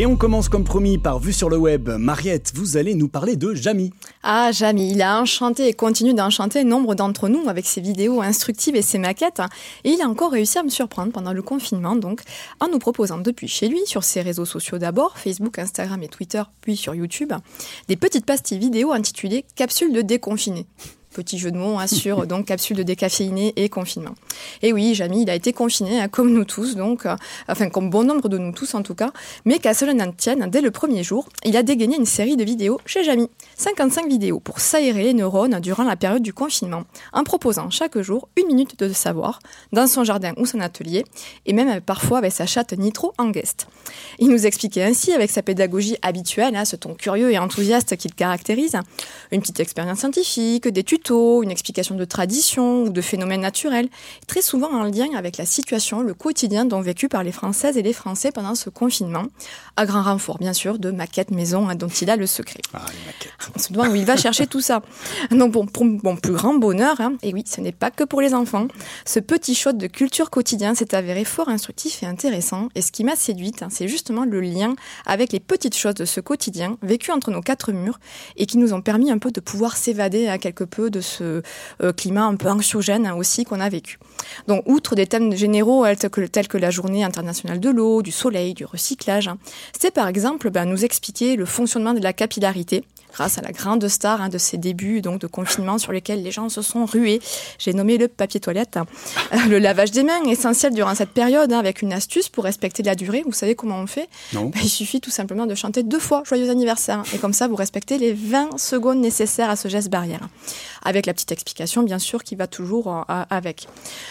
Et on commence comme promis par Vue sur le web. Mariette, vous allez nous parler de Jamy. Ah, Jamy, il a enchanté et continue d'enchanter nombre d'entre nous avec ses vidéos instructives et ses maquettes. Et il a encore réussi à me surprendre pendant le confinement, donc, en nous proposant depuis chez lui, sur ses réseaux sociaux d'abord, Facebook, Instagram et Twitter, puis sur YouTube, des petites pastilles vidéo intitulées Capsules de déconfiné. Petit jeu de mots hein, sur donc capsule de décaféiné et confinement. Et oui, Jamy, il a été confiné, hein, comme nous tous, donc, euh, enfin comme bon nombre de nous tous en tout cas, mais qu'à cela n'en tienne, dès le premier jour, il a dégainé une série de vidéos chez Jamy. 55 vidéos pour s'aérer les neurones durant la période du confinement, en proposant chaque jour une minute de savoir dans son jardin ou son atelier, et même parfois avec sa chatte Nitro en guest. Il nous expliquait ainsi, avec sa pédagogie habituelle, hein, ce ton curieux et enthousiaste qu'il caractérise, une petite expérience scientifique, des tutos une explication de tradition ou de phénomènes naturels, très souvent en lien avec la situation, le quotidien dont vécu par les Françaises et les Français pendant ce confinement, à grand renfort bien sûr de maquettes maison hein, dont il a le secret. Ah. On se demande où il va chercher tout ça. Donc bon, pour mon plus grand bonheur, hein, et oui, ce n'est pas que pour les enfants, ce petit shot de culture quotidien s'est avéré fort instructif et intéressant, et ce qui m'a séduite, hein, c'est justement le lien avec les petites choses de ce quotidien vécu entre nos quatre murs et qui nous ont permis un peu de pouvoir s'évader à quelque peu de ce euh, climat un peu anxiogène aussi qu'on a vécu. Donc, outre des thèmes généraux tels que, la journée internationale de l'eau, du soleil, du recyclage, hein, c'est par exemple ben, nous expliquer le fonctionnement de la capillarité, grâce à la grande star hein, de ces débuts donc de confinement sur lesquels les gens se sont rués. J'ai nommé le papier toilette. Euh, le lavage des mains, essentiel durant cette période, hein, avec une astuce pour respecter la durée. Vous savez comment on fait? Non. Ben, il suffit tout simplement de chanter deux fois Joyeux anniversaire. Et comme ça, vous respectez les 20 secondes nécessaires à ce geste barrière. Avec la petite explication, bien sûr, qui va toujours euh, avec.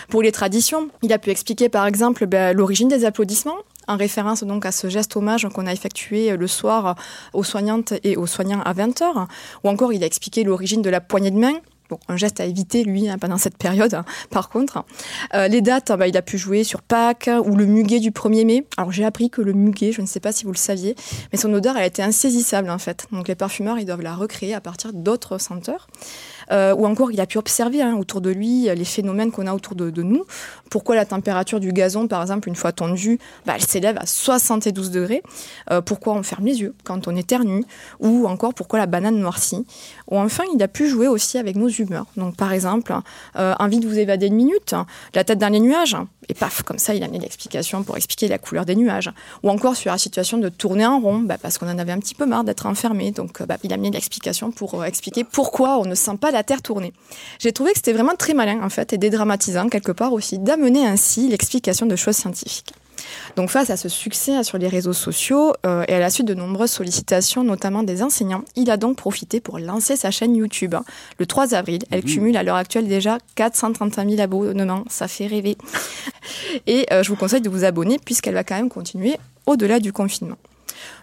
Pour les traditions, il a pu expliquer par exemple ben, l'origine des applaudissements, en référence donc à ce geste hommage qu'on a effectué le soir aux soignantes et aux soignants à 20h, ou encore il a expliqué l'origine de la poignée de main, Bon, un geste à éviter, lui, hein, pendant cette période, hein, par contre. Euh, les dates, bah, il a pu jouer sur Pâques ou le muguet du 1er mai. Alors, j'ai appris que le muguet, je ne sais pas si vous le saviez, mais son odeur, elle a été insaisissable, en fait. Donc, les parfumeurs, ils doivent la recréer à partir d'autres senteurs. Euh, ou encore, il a pu observer hein, autour de lui les phénomènes qu'on a autour de, nous. Pourquoi la température du gazon, par exemple, une fois tendue, bah, elle s'élève à 72 degrés? Euh, pourquoi on ferme les yeux quand on éternue? Ou encore, pourquoi la banane noircit? Ou enfin, il a pu jouer aussi avec nos humeurs. Donc, par exemple, euh, envie de vous évader une minute, la tête dans les nuages, et paf, comme ça, il a mis l'explication pour expliquer la couleur des nuages. Ou encore sur la situation de tourner en rond, bah, parce qu'on en avait un petit peu marre d'être enfermé. Donc, bah, il a mis l'explication pour expliquer pourquoi on ne sent pas la terre tourner. J'ai trouvé que c'était vraiment très malin, en fait, et dédramatisant, quelque part aussi, d'amener ainsi l'explication de choses scientifiques. Donc face à ce succès sur les réseaux sociaux euh, et à la suite de nombreuses sollicitations, notamment des enseignants, il a donc profité pour lancer sa chaîne YouTube. Le 3 avril, elle mmh. cumule à l'heure actuelle déjà 435 000 abonnements, ça fait rêver. Et euh, je vous conseille de vous abonner puisqu'elle va quand même continuer au-delà du confinement.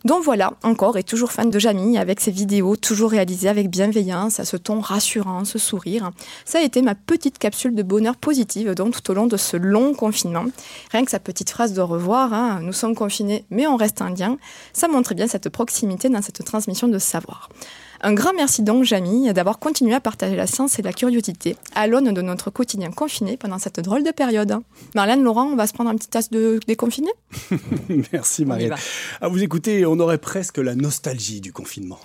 Donc voilà, encore et toujours fan de Jamie, avec ses vidéos toujours réalisées avec bienveillance, à ce ton rassurant, ce sourire. Ça a été ma petite capsule de bonheur positive donc tout au long de ce long confinement. Rien que sa petite phrase de revoir, hein, nous sommes confinés mais on reste indien, ça montre bien cette proximité dans cette transmission de savoir. Un grand merci donc, Jamie, d'avoir continué à partager la science et la curiosité à l'aune de notre quotidien confiné pendant cette drôle de période. Marlène, Laurent, on va se prendre un petit tasse de déconfiné Merci, Marie. À vous écouter, on aurait presque la nostalgie du confinement.